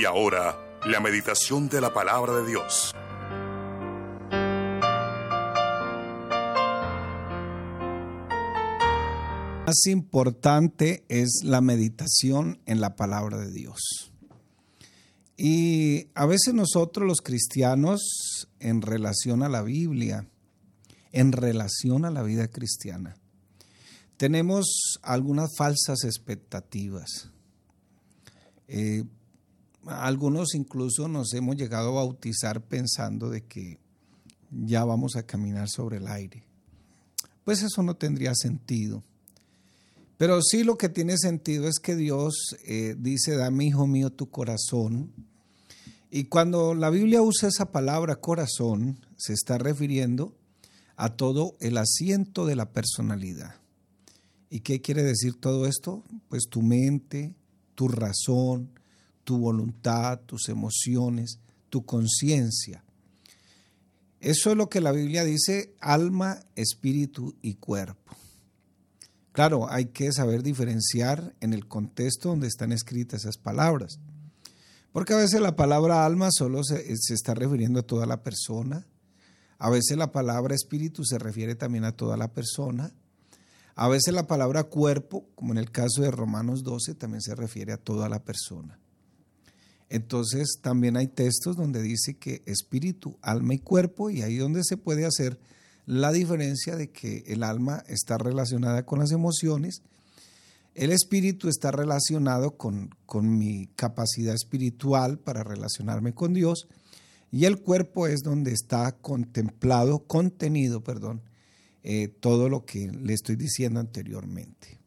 Y ahora, la meditación de la palabra de Dios. Más importante es la meditación en la palabra de Dios. Y a veces nosotros los cristianos, en relación a la Biblia, en relación a la vida cristiana, tenemos algunas falsas expectativas. Eh, algunos incluso nos hemos llegado a bautizar pensando de que ya vamos a caminar sobre el aire. Pues eso no tendría sentido. Pero sí lo que tiene sentido es que Dios eh, dice, dame, hijo mío, tu corazón. Y cuando la Biblia usa esa palabra corazón, se está refiriendo a todo el asiento de la personalidad. ¿Y qué quiere decir todo esto? Pues tu mente, tu razón, tu voluntad, tus emociones, tu conciencia. Eso es lo que la Biblia dice, alma, espíritu y cuerpo. Claro, hay que saber diferenciar en el contexto donde están escritas esas palabras. Porque a veces la palabra alma solo se, está refiriendo a toda la persona. A veces la palabra espíritu se refiere también a toda la persona. A veces la palabra cuerpo, como en el caso de Romanos 12, también se refiere a toda la persona. Entonces también hay textos donde dice que espíritu, alma y cuerpo, y ahí donde se puede hacer la diferencia de que el alma está relacionada con las emociones, el espíritu está relacionado con, con mi capacidad espiritual para relacionarme con Dios, y el cuerpo es donde está contemplado, contenido, perdón, eh, todo lo que le estoy diciendo anteriormente,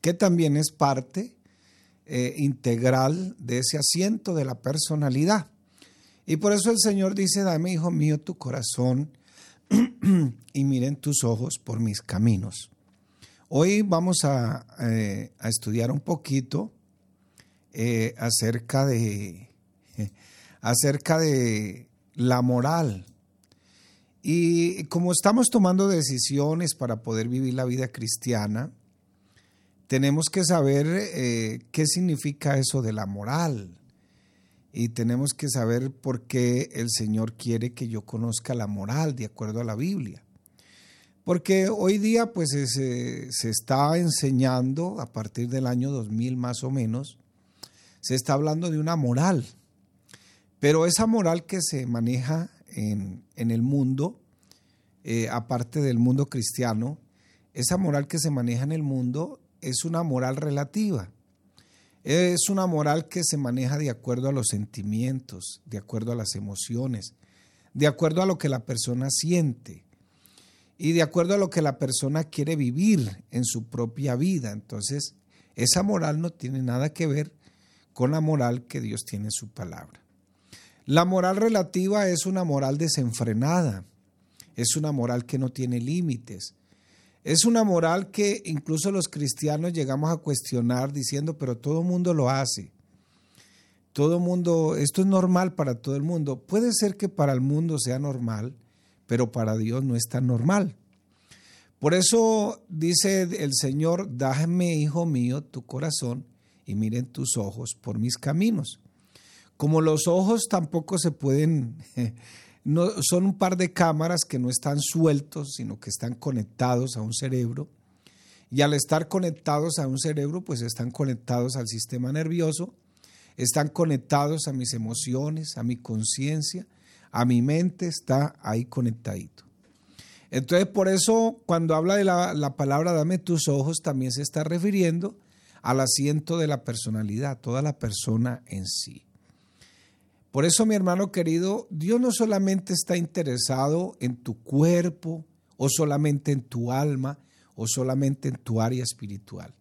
que también es parte eh, integral de ese asiento de la personalidad. Y por eso el Señor dice, dame, hijo mío, tu corazón y miren tus ojos por mis caminos. Hoy vamos a, eh, estudiar un poquito eh, acerca, de, acerca de la moral. Y como estamos tomando decisiones para poder vivir la vida cristiana, tenemos que saber eh, qué significa eso de la moral. Y tenemos que saber por qué el Señor quiere que yo conozca la moral de acuerdo a la Biblia. Porque hoy día pues se, se está enseñando, a partir del año 2000 más o menos, se está hablando de una moral. Pero esa moral que se maneja en, en el mundo, eh, aparte del mundo cristiano, esa moral que se maneja en el mundo es una moral relativa. Es una moral que se maneja de acuerdo a los sentimientos, de acuerdo a las emociones, de acuerdo a lo que la persona siente y de acuerdo a lo que la persona quiere vivir en su propia vida. Entonces, esa moral no tiene nada que ver con la moral que Dios tiene en su palabra. La moral relativa es una moral desenfrenada, es una moral que no tiene límites, es una moral que incluso los cristianos llegamos a cuestionar diciendo, pero todo el mundo lo hace. Todo el mundo, esto es normal para todo el mundo. Puede ser que para el mundo sea normal, pero para Dios no es tan normal. Por eso dice el Señor, dájame, hijo mío, tu corazón y miren tus ojos por mis caminos. Como los ojos tampoco se pueden no, son un par de cámaras que no están sueltos, sino que están conectados a un cerebro. Y al estar conectados a un cerebro, pues están conectados al sistema nervioso, están conectados a mis emociones, a mi conciencia, a mi mente, está ahí conectadito. Entonces, por eso, cuando habla de la, la palabra dame tus ojos, también se está refiriendo al asiento de la personalidad, toda la persona en sí. Por eso, mi hermano querido, Dios no solamente está interesado en tu cuerpo o solamente en tu alma o solamente en tu área espiritual.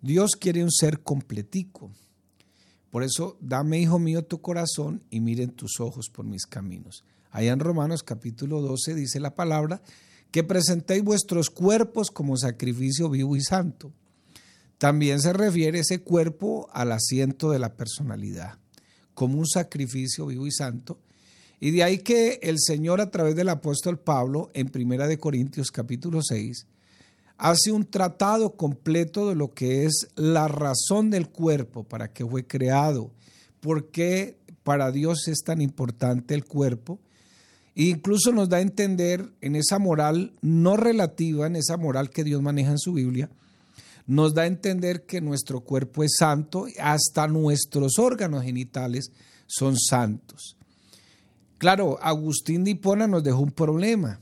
Dios quiere un ser completico. Por eso, dame, hijo mío, tu corazón y miren tus ojos por mis caminos. Allá en Romanos capítulo 12 dice la palabra que presentéis vuestros cuerpos como sacrificio vivo y santo. También se refiere ese cuerpo al asiento de la personalidad como un sacrificio vivo y santo. Y de ahí que el Señor a través del apóstol Pablo en Primera de Corintios capítulo 6 hace un tratado completo de lo que es la razón del cuerpo, para qué fue creado, por qué para Dios es tan importante el cuerpo. E incluso nos da a entender en esa moral no relativa, en esa moral que Dios maneja en su Biblia, nos da a entender que nuestro cuerpo es santo, hasta nuestros órganos genitales son santos. Claro, Agustín de Hipona nos dejó un problema,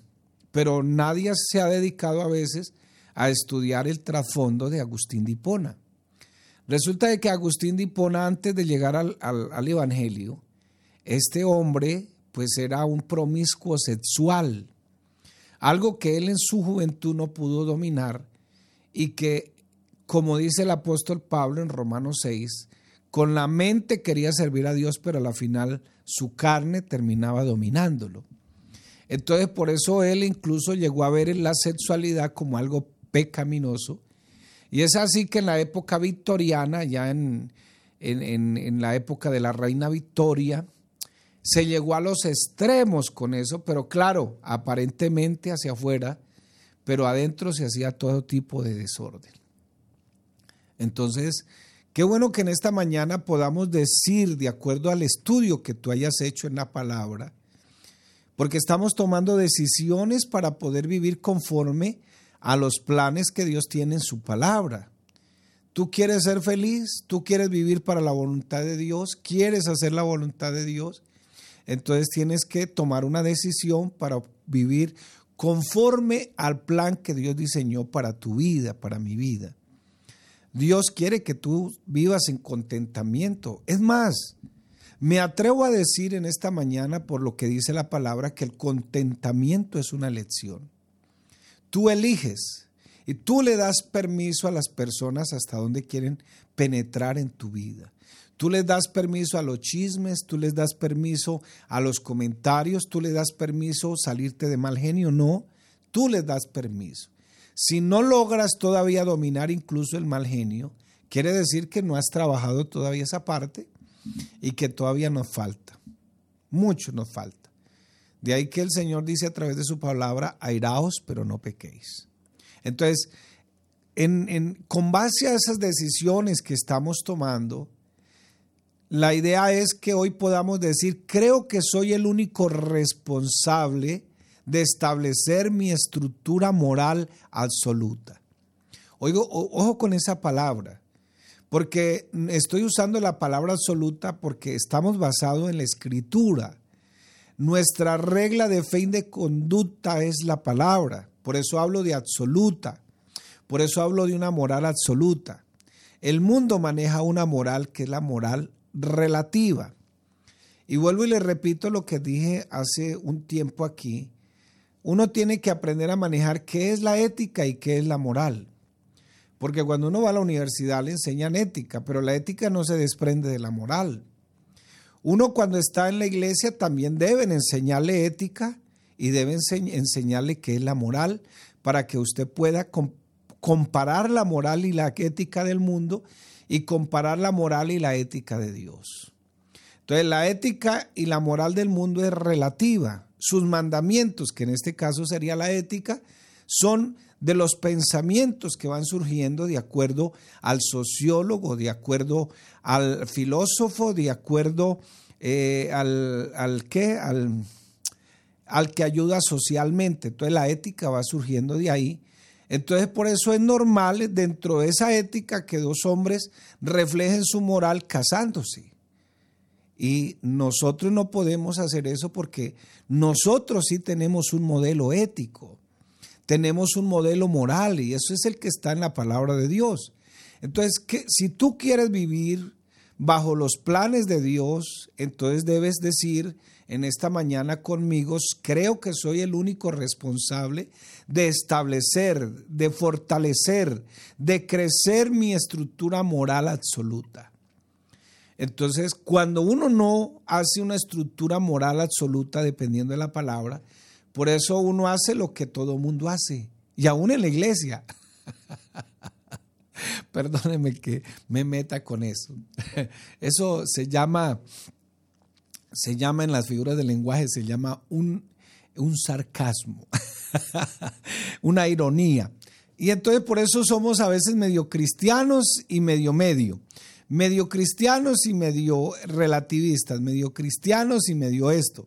pero nadie se ha dedicado a veces a estudiar el trasfondo de Agustín de Hipona. Resulta de que Agustín de Hipona, antes de llegar al, al Evangelio, este hombre pues era un promiscuo sexual, algo que él en su juventud no pudo dominar y que, como dice el apóstol Pablo en Romanos 6, con la mente quería servir a Dios, pero a la final su carne terminaba dominándolo. Entonces por eso él incluso llegó a ver la sexualidad como algo pecaminoso. Y es así que en la época victoriana, ya en, en, la época de la reina Victoria, se llegó a los extremos con eso, pero claro, aparentemente hacia afuera, pero adentro se hacía todo tipo de desorden. Entonces, qué bueno que en esta mañana podamos decir, de acuerdo al estudio que tú hayas hecho en la palabra, porque estamos tomando decisiones para poder vivir conforme a los planes que Dios tiene en su palabra. Tú quieres ser feliz, tú quieres vivir para la voluntad de Dios, quieres hacer la voluntad de Dios, entonces tienes que tomar una decisión para vivir conforme al plan que Dios diseñó para tu vida, para mi vida. Dios quiere que tú vivas en contentamiento. Es más, me atrevo a decir en esta mañana, por lo que dice la palabra, que el contentamiento es una lección. Tú eliges y tú le das permiso a las personas hasta donde quieren penetrar en tu vida. Tú les das permiso a los chismes, tú les das permiso a los comentarios, tú les das permiso salirte de mal genio. No, tú les das permiso. Si no logras todavía dominar incluso el mal genio, quiere decir que no has trabajado todavía esa parte y que todavía nos falta. Mucho nos falta. De ahí que el Señor dice a través de su palabra, airaos, pero no pequéis. Entonces, con base a esas decisiones que estamos tomando, la idea es que hoy podamos decir, creo que soy el único responsable de establecer mi estructura moral absoluta. Oigo, ojo con esa palabra, porque estoy usando la palabra absoluta porque estamos basados en la escritura. Nuestra regla de fe y de conducta es la palabra. Por eso hablo de absoluta. Por eso hablo de una moral absoluta. El mundo maneja una moral que es la moral relativa. Y vuelvo y le repito lo que dije hace un tiempo aquí. Uno tiene que aprender a manejar qué es la ética y qué es la moral. Porque cuando uno va a la universidad le enseñan ética, pero la ética no se desprende de la moral. Uno cuando está en la iglesia también deben enseñarle ética y deben enseñarle qué es la moral para que usted pueda comparar la moral y la ética del mundo y comparar la moral y la ética de Dios. Entonces la ética y la moral del mundo es relativa. Sus mandamientos, que en este caso sería la ética, son de los pensamientos que van surgiendo de acuerdo al sociólogo, de acuerdo al filósofo, de acuerdo eh, al, al, al, al que ayuda socialmente. Entonces la ética va surgiendo de ahí. Entonces por eso es normal dentro de esa ética que dos hombres reflejen su moral casándose. Y nosotros no podemos hacer eso porque nosotros sí tenemos un modelo ético tenemos un modelo moral y eso es el que está en la palabra de Dios. Entonces, si tú quieres vivir bajo los planes de Dios, entonces debes decir en esta mañana conmigo, creo que soy el único responsable de establecer, de fortalecer, de crecer mi estructura moral absoluta. Entonces, cuando uno no hace una estructura moral absoluta, dependiendo de la palabra, por eso uno hace lo que todo mundo hace, y aún en la iglesia. Perdóneme que me meta con eso. Eso se llama, se llama en las figuras del lenguaje, se llama un, un sarcasmo, una ironía. Y entonces por eso somos a veces medio cristianos y medio medio. Medio cristianos y medio relativistas, medio cristianos y medio esto.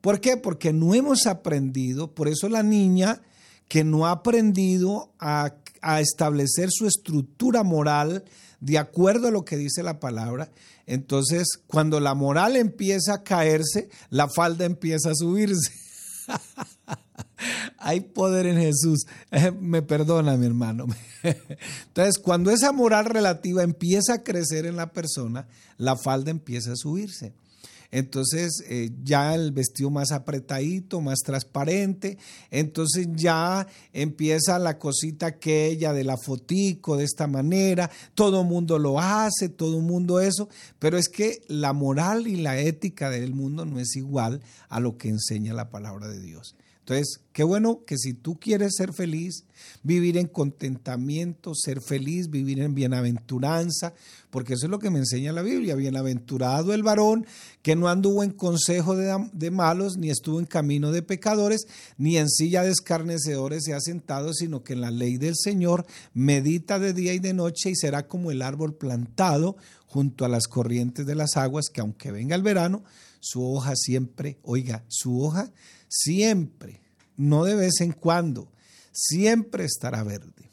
¿Por qué? Porque no hemos aprendido, por eso la niña que no ha aprendido a, a establecer su estructura moral de acuerdo a lo que dice la palabra, entonces cuando la moral empieza a caerse, la falda empieza a subirse. Hay poder en Jesús. me perdona, mi hermano. Entonces, cuando esa moral relativa empieza a crecer en la persona, la falda empieza a subirse. Entonces eh, ya el vestido más apretadito, más transparente. Entonces ya empieza la cosita aquella de la fotico de esta manera. Todo mundo lo hace, todo mundo eso. Pero es que la moral y la ética del mundo no es igual a lo que enseña la palabra de Dios. Entonces, qué bueno que si tú quieres ser feliz, vivir en contentamiento, ser feliz, vivir en bienaventuranza, porque eso es lo que me enseña la Biblia. Bienaventurado el varón que no anduvo en consejo de, malos, ni estuvo en camino de pecadores, ni en silla de escarnecedores se ha sentado, sino que en la ley del Señor medita de día y de noche y será como el árbol plantado junto a las corrientes de las aguas, que aunque venga el verano, su hoja siempre, oiga, su hoja siempre, no de vez en cuando, siempre estará verde.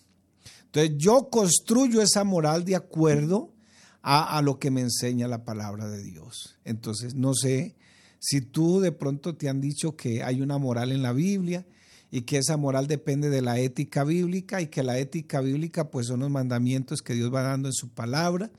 Entonces yo construyo esa moral de acuerdo a, a, lo que me enseña la palabra de Dios. Entonces no sé si tú de pronto te han dicho que hay una moral en la Biblia y que esa moral depende de la ética bíblica y que la ética bíblica pues son los mandamientos que Dios va dando en su palabra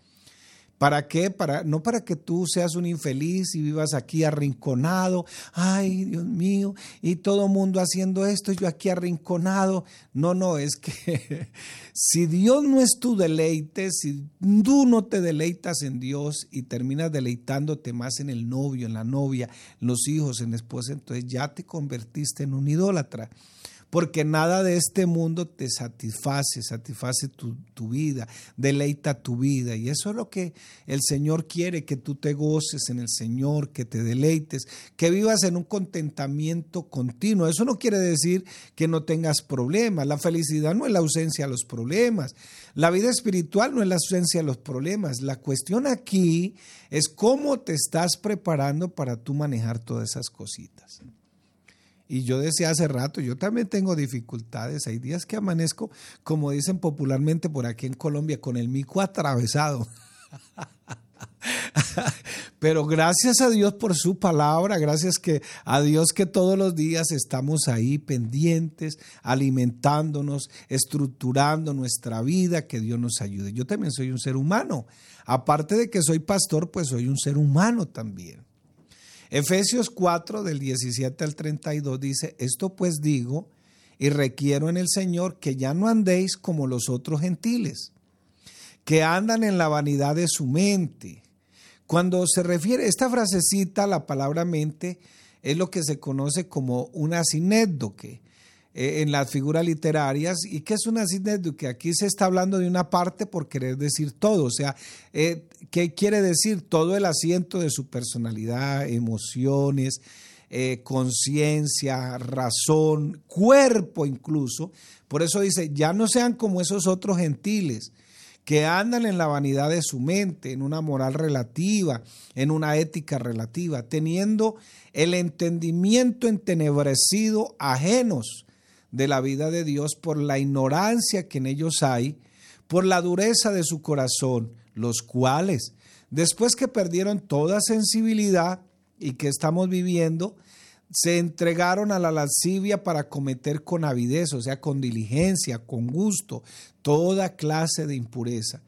¿Para qué? Para, no para que tú seas un infeliz y vivas aquí arrinconado. Ay, Dios mío, y todo mundo haciendo esto, yo aquí arrinconado. No, no, es que si Dios no es tu deleite, si tú no te deleitas en Dios y terminas deleitándote más en el novio, en la novia, en los hijos, en la esposa, entonces ya te convertiste en un idólatra porque nada de este mundo te satisface, satisface tu, vida, deleita tu vida. Y eso es lo que el Señor quiere, que tú te goces en el Señor, que te deleites, que vivas en un contentamiento continuo. Eso no quiere decir que no tengas problemas. La felicidad no es la ausencia de los problemas. La vida espiritual no es la ausencia de los problemas. La cuestión aquí es cómo te estás preparando para tú manejar todas esas cositas. Y yo decía hace rato, yo también tengo dificultades. Hay días que amanezco, como dicen popularmente por aquí en Colombia, con el mico atravesado. Pero gracias a Dios por su palabra, gracias que a Dios que todos los días estamos ahí pendientes, alimentándonos, estructurando nuestra vida, que Dios nos ayude. Yo también soy un ser humano. Aparte de que soy pastor, pues soy un ser humano también. Efesios 4 del 17 al 32 dice, esto pues digo y requiero en el Señor que ya no andéis como los otros gentiles, que andan en la vanidad de su mente. Cuando se refiere esta frasecita, la palabra mente es lo que se conoce como una sinédoque eh, en las figuras literarias. ¿Y qué es una que Aquí se está hablando de una parte por querer decir todo. O sea, eh, ¿qué quiere decir? Todo el asiento de su personalidad, emociones, eh, conciencia, razón, cuerpo incluso. Por eso dice, ya no sean como esos otros gentiles que andan en la vanidad de su mente, en una moral relativa, en una ética relativa, teniendo el entendimiento entenebrecido ajenos de la vida de Dios por la ignorancia que en ellos hay, por la dureza de su corazón, los cuales, después que perdieron toda sensibilidad y que estamos viviendo, se entregaron a la lascivia para cometer con avidez, o sea, con diligencia, con gusto, toda clase de impureza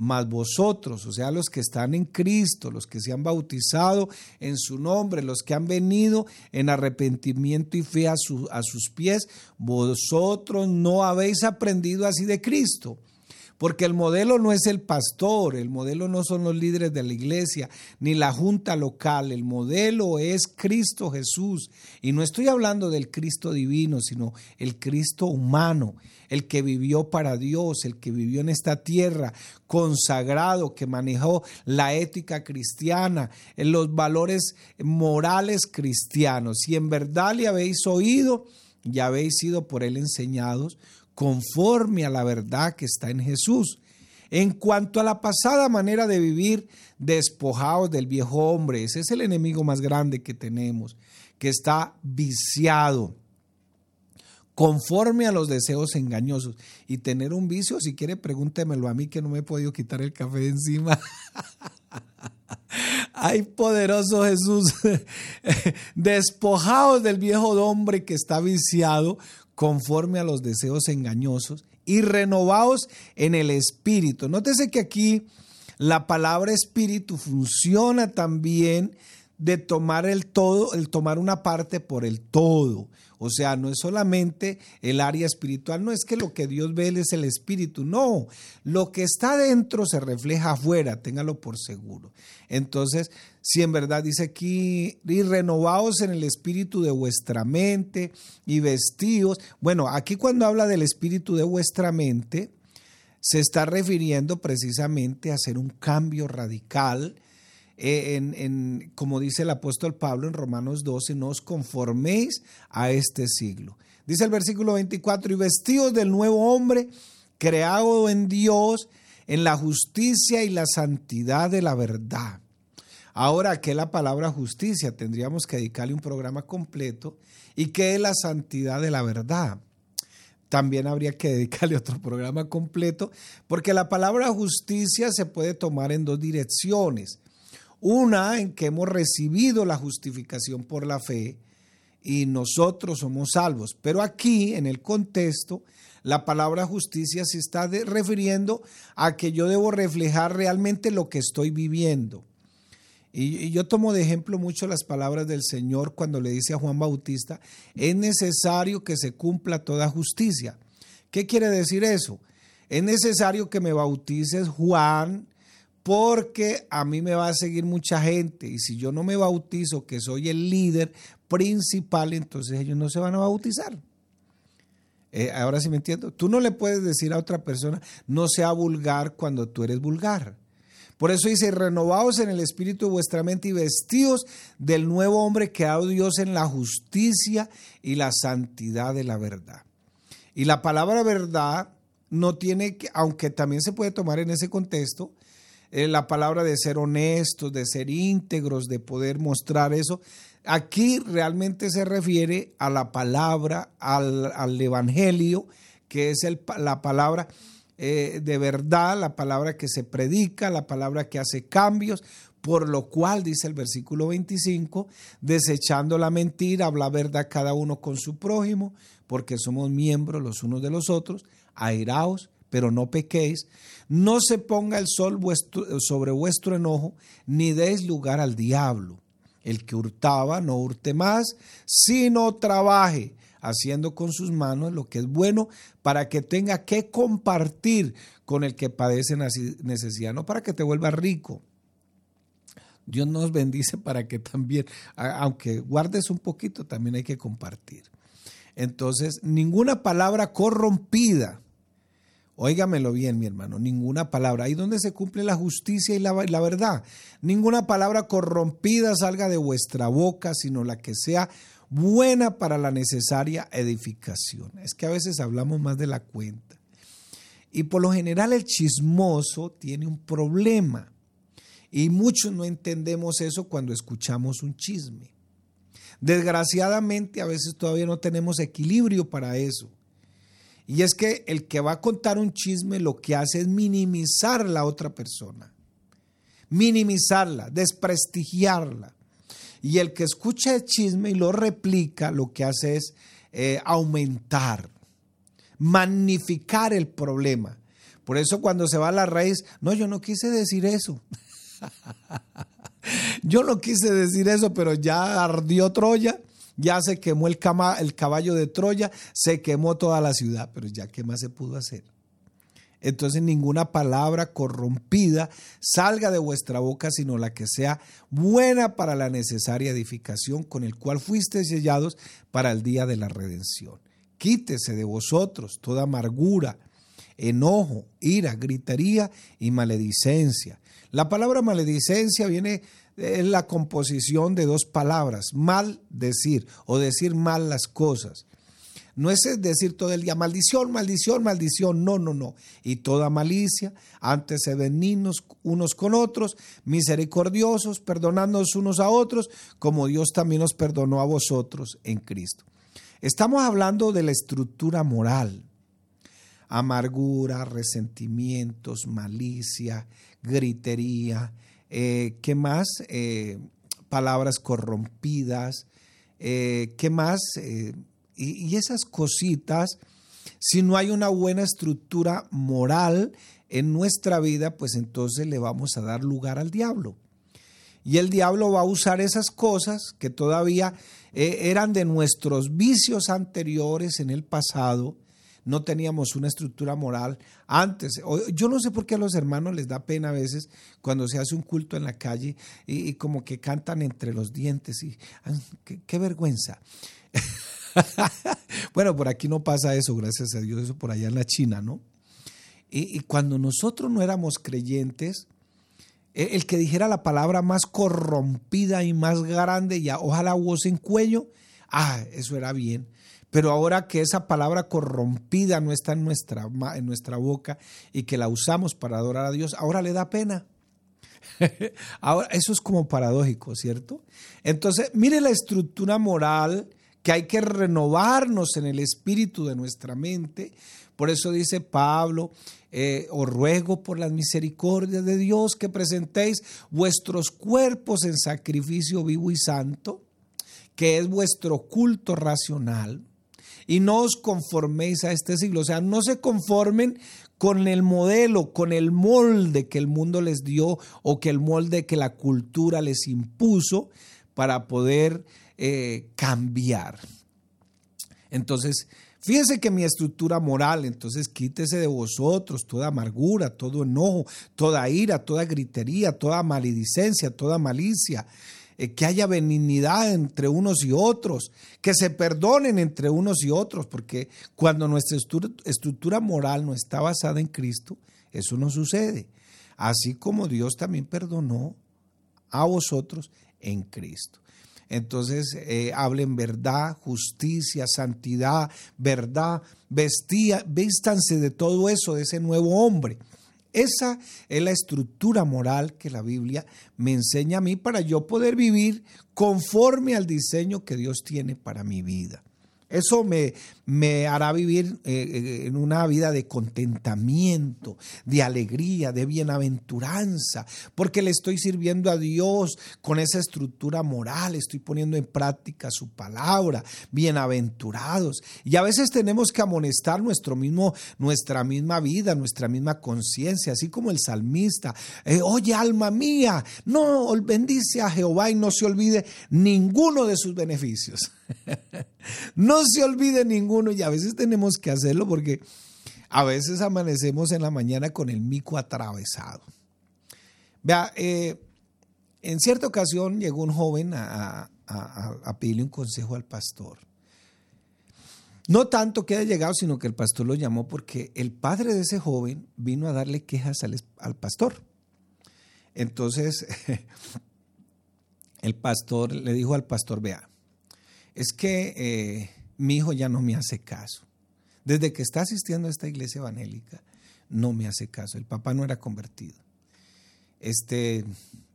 mas vosotros, o sea, los que están en Cristo, los que se han bautizado en su nombre, los que han venido en arrepentimiento y fe a, a sus pies, vosotros no habéis aprendido así de Cristo. Porque el modelo no es el pastor, el modelo no son los líderes de la iglesia, ni la junta local, el modelo es Cristo Jesús. Y no estoy hablando del Cristo divino, sino el Cristo humano, el que vivió para Dios, el que vivió en esta tierra, consagrado, que manejó la ética cristiana, en los valores morales cristianos. Si en verdad le habéis oído y habéis sido por él enseñados, conforme a la verdad que está en Jesús. En cuanto a la pasada manera de vivir, despojados del viejo hombre, ese es el enemigo más grande que tenemos, que está viciado conforme a los deseos engañosos. Y tener un vicio, si quiere, pregúntemelo a mí que no me he podido quitar el café de encima. Ay, poderoso Jesús, despojados del viejo hombre que está viciado conforme a los deseos engañosos y renovados en el espíritu. Nótese que aquí la palabra espíritu funciona también de tomar el todo, el tomar una parte por el todo. O sea, no es solamente el área espiritual, no es que lo que Dios ve es el espíritu, no, lo que está dentro se refleja afuera, téngalo por seguro. Entonces, si en verdad dice aquí, y renovados en el espíritu de vuestra mente y vestidos, bueno, aquí cuando habla del espíritu de vuestra mente, se está refiriendo precisamente a hacer un cambio radical eh, en, como dice el apóstol Pablo en Romanos 12, no os conforméis a este siglo. Dice el versículo 24, y vestidos del nuevo hombre, creado en Dios, en la justicia y la santidad de la verdad. Ahora, ¿qué es la palabra justicia? Tendríamos que dedicarle un programa completo. ¿Y qué es la santidad de la verdad? También habría que dedicarle otro programa completo, porque la palabra justicia se puede tomar en dos direcciones. Una en que hemos recibido la justificación por la fe y nosotros somos salvos. Pero aquí, en el contexto, la palabra justicia se está refiriendo a que yo debo reflejar realmente lo que estoy viviendo. Y, yo tomo de ejemplo mucho las palabras del Señor cuando le dice a Juan Bautista, es necesario que se cumpla toda justicia. ¿Qué quiere decir eso? Es necesario que me bautices Juan, porque a mí me va a seguir mucha gente y si yo no me bautizo, que soy el líder principal, entonces ellos no se van a bautizar. Eh, ahora sí me entiendo. Tú no le puedes decir a otra persona, no sea vulgar cuando tú eres vulgar. Por eso dice, renovados en el espíritu de vuestra mente y vestidos del nuevo hombre que ha Dios en la justicia y la santidad de la verdad. Y la palabra verdad no tiene que, aunque también se puede tomar en ese contexto, eh, la palabra de ser honestos, de ser íntegros, de poder mostrar eso. Aquí realmente se refiere a la palabra, al, evangelio, que es el, la palabra eh, de verdad, la palabra que se predica, la palabra que hace cambios, por lo cual, dice el versículo 25, desechando la mentira, habla verdad cada uno con su prójimo, porque somos miembros los unos de los otros, airaos, pero no pequéis, no se ponga el sol sobre vuestro enojo, ni deis lugar al diablo. El que hurtaba, no hurte más, sino trabaje, haciendo con sus manos lo que es bueno, para que tenga que compartir con el que padece necesidad, no para que te vuelva rico. Dios nos bendice para que también, aunque guardes un poquito, también hay que compartir. Entonces, ninguna palabra corrompida Óigamelo bien, mi hermano, ninguna palabra. Ahí donde se cumple la justicia y la, la, verdad. Ninguna palabra corrompida salga de vuestra boca, sino la que sea buena para la necesaria edificación. Es que a veces hablamos más de la cuenta. Y por lo general el chismoso tiene un problema. Y muchos no entendemos eso cuando escuchamos un chisme. Desgraciadamente a veces todavía no tenemos equilibrio para eso. Y es que el que va a contar un chisme lo que hace es minimizar la otra persona, minimizarla, desprestigiarla. Y el que escucha el chisme y lo replica lo que hace es eh, aumentar, magnificar el problema. Por eso cuando se va a la raíz, no, yo no quise decir eso. yo no quise decir eso, pero ya ardió Troya ya se quemó el, caballo de Troya, se quemó toda la ciudad, pero ya qué más se pudo hacer. Entonces ninguna palabra corrompida salga de vuestra boca, sino la que sea buena para la necesaria edificación, con el cual fuisteis sellados para el día de la redención. Quítese de vosotros toda amargura, enojo, ira, gritería y maledicencia. La palabra maledicencia viene es la composición de dos palabras, mal decir o decir mal las cosas. No es decir todo el día maldición, maldición, maldición. No, no, no. Y toda malicia, antes se benignos unos con otros, misericordiosos, perdonándonos unos a otros, como Dios también nos perdonó a vosotros en Cristo. Estamos hablando de la estructura moral. Amargura, resentimientos, malicia, gritería, eh, ¿qué más? Eh, palabras corrompidas, eh, ¿qué más? y, esas cositas, si no hay una buena estructura moral en nuestra vida, pues entonces le vamos a dar lugar al diablo. Y el diablo va a usar esas cosas que todavía eran de nuestros vicios anteriores en el pasado, no teníamos una estructura moral antes. Yo no sé por qué a los hermanos les da pena a veces cuando se hace un culto en la calle y, como que cantan entre los dientes y qué, vergüenza. bueno, por aquí no pasa eso, gracias a Dios, eso por allá en la China, ¿no? Y, cuando nosotros no éramos creyentes, e, el que dijera la palabra más corrompida y más grande, y ojalá voz en cuello, ah, eso era bien. Pero ahora que esa palabra corrompida no está en nuestra, en nuestra boca y que la usamos para adorar a Dios, ahora le da pena. ahora, eso es como paradójico, ¿cierto? Entonces, mire la estructura moral que hay que renovarnos en el espíritu de nuestra mente. Por eso dice Pablo, eh, os ruego por las misericordias de Dios que presentéis vuestros cuerpos en sacrificio vivo y santo, que es vuestro culto racional y no os conforméis a este siglo. O sea, no se conformen con el modelo, con el molde que el mundo les dio o que el molde que la cultura les impuso para poder eh, cambiar. Entonces, fíjense que mi estructura moral, entonces quítese de vosotros toda amargura, todo enojo, toda ira, toda gritería, toda maledicencia, toda malicia eh, que haya benignidad entre unos y otros, que se perdonen entre unos y otros, porque cuando nuestra estructura moral no está basada en Cristo, eso no sucede. Así como Dios también perdonó a vosotros en Cristo. Entonces, eh, hablen verdad, justicia, santidad, verdad, vestía, vístanse de todo eso, de ese nuevo hombre. Esa es la estructura moral que la Biblia me enseña a mí para yo poder vivir conforme al diseño que Dios tiene para mi vida. Eso me, me hará vivir eh, eh, en una vida de contentamiento, de alegría, de bienaventuranza, porque le estoy sirviendo a Dios con esa estructura moral, estoy poniendo en práctica su palabra, bienaventurados. Y a veces tenemos que amonestar nuestro mismo, nuestra misma vida, nuestra misma conciencia, así como el salmista. Eh, Oye, alma mía, no bendice a Jehová y no se olvide ninguno de sus beneficios. no se olvide ninguno y a veces tenemos que hacerlo porque a veces amanecemos en la mañana con el mico atravesado. Vea, eh, en cierta ocasión llegó un joven a, pedirle un consejo al pastor. No tanto que haya llegado, sino que el pastor lo llamó porque el padre de ese joven vino a darle quejas al, al pastor. Entonces, el pastor le dijo al pastor, vea, es que eh, mi hijo ya no me hace caso. Desde que está asistiendo a esta iglesia evangélica, no me hace caso. El papá no era convertido. Este,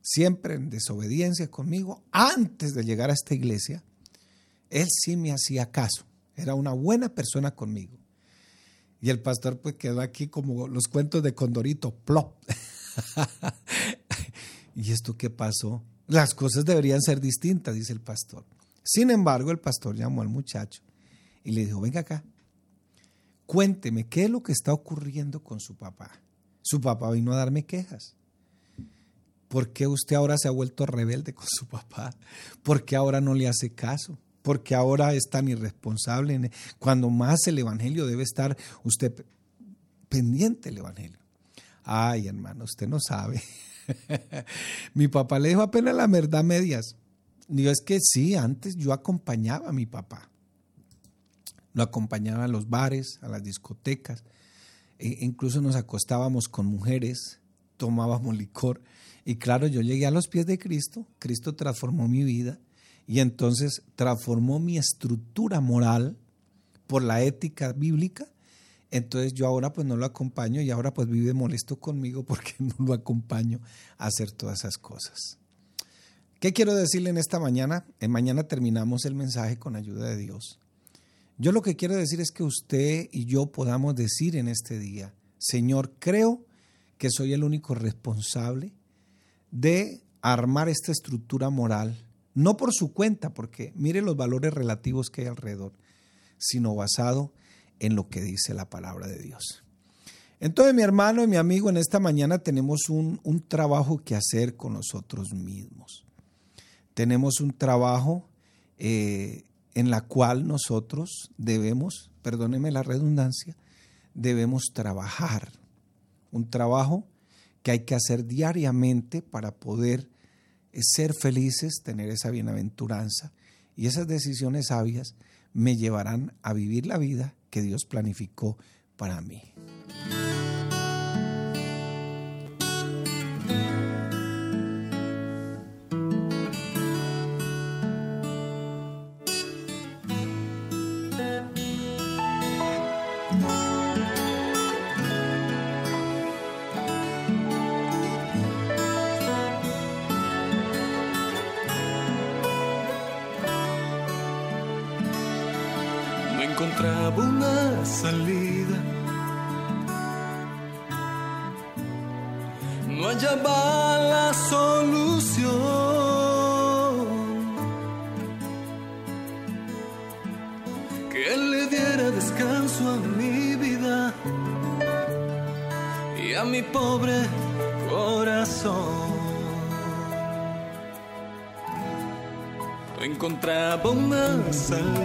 siempre en desobediencia conmigo, antes de llegar a esta iglesia, él sí me hacía caso. Era una buena persona conmigo. Y el pastor pues quedó aquí como los cuentos de Condorito, plop. ¿Y esto qué pasó? Las cosas deberían ser distintas, dice el pastor. Sin embargo, el pastor llamó al muchacho y le dijo, venga acá, cuénteme qué es lo que está ocurriendo con su papá. Su papá vino a darme quejas. ¿Por qué usted ahora se ha vuelto rebelde con su papá? ¿Por qué ahora no le hace caso? ¿Por qué ahora es tan irresponsable? Cuando más el Evangelio debe estar usted pendiente del Evangelio. Ay, hermano, usted no sabe. Mi papá le dijo apenas la verdad medias. Digo, es que sí, antes yo acompañaba a mi papá. Lo acompañaba a los bares, a las discotecas. E incluso nos acostábamos con mujeres, tomábamos licor. Y claro, yo llegué a los pies de Cristo. Cristo transformó mi vida y entonces transformó mi estructura moral por la ética bíblica, entonces yo ahora pues no lo acompaño y ahora pues vive molesto conmigo porque no lo acompaño a hacer todas esas cosas. ¿Qué quiero decirle en esta mañana? En mañana terminamos el mensaje con ayuda de Dios. Yo lo que quiero decir es que usted y yo podamos decir en este día, Señor, creo que soy el único responsable de armar esta estructura moral, no por su cuenta, porque mire los valores relativos que hay alrededor, sino basado en lo que dice la palabra de Dios. Entonces, mi hermano y mi amigo, en esta mañana tenemos un, un trabajo que hacer con nosotros mismos tenemos un trabajo eh, en la cual nosotros debemos, perdóneme la redundancia, debemos trabajar. Un trabajo que hay que hacer diariamente para poder eh, ser felices, tener esa bienaventuranza. Y esas decisiones sabias me llevarán a vivir la vida que Dios planificó para mí. salida. No haya la solución que le diera descanso a mi vida y a mi pobre corazón. No encontraba una salida.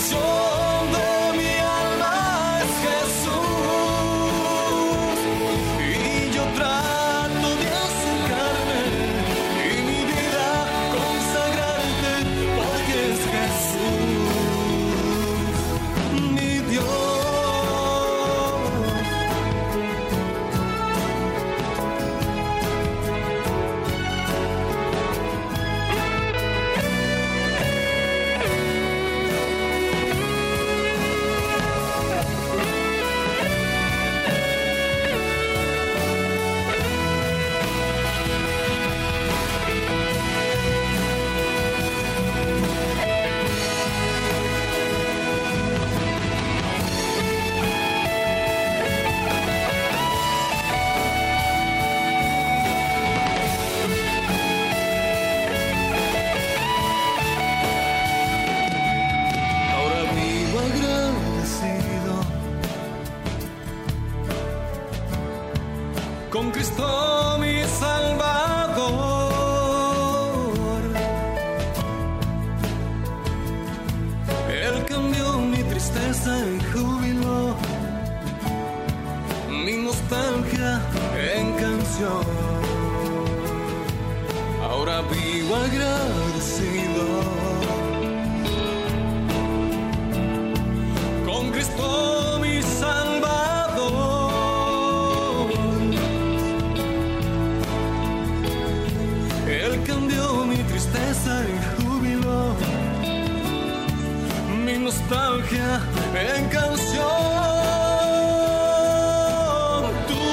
все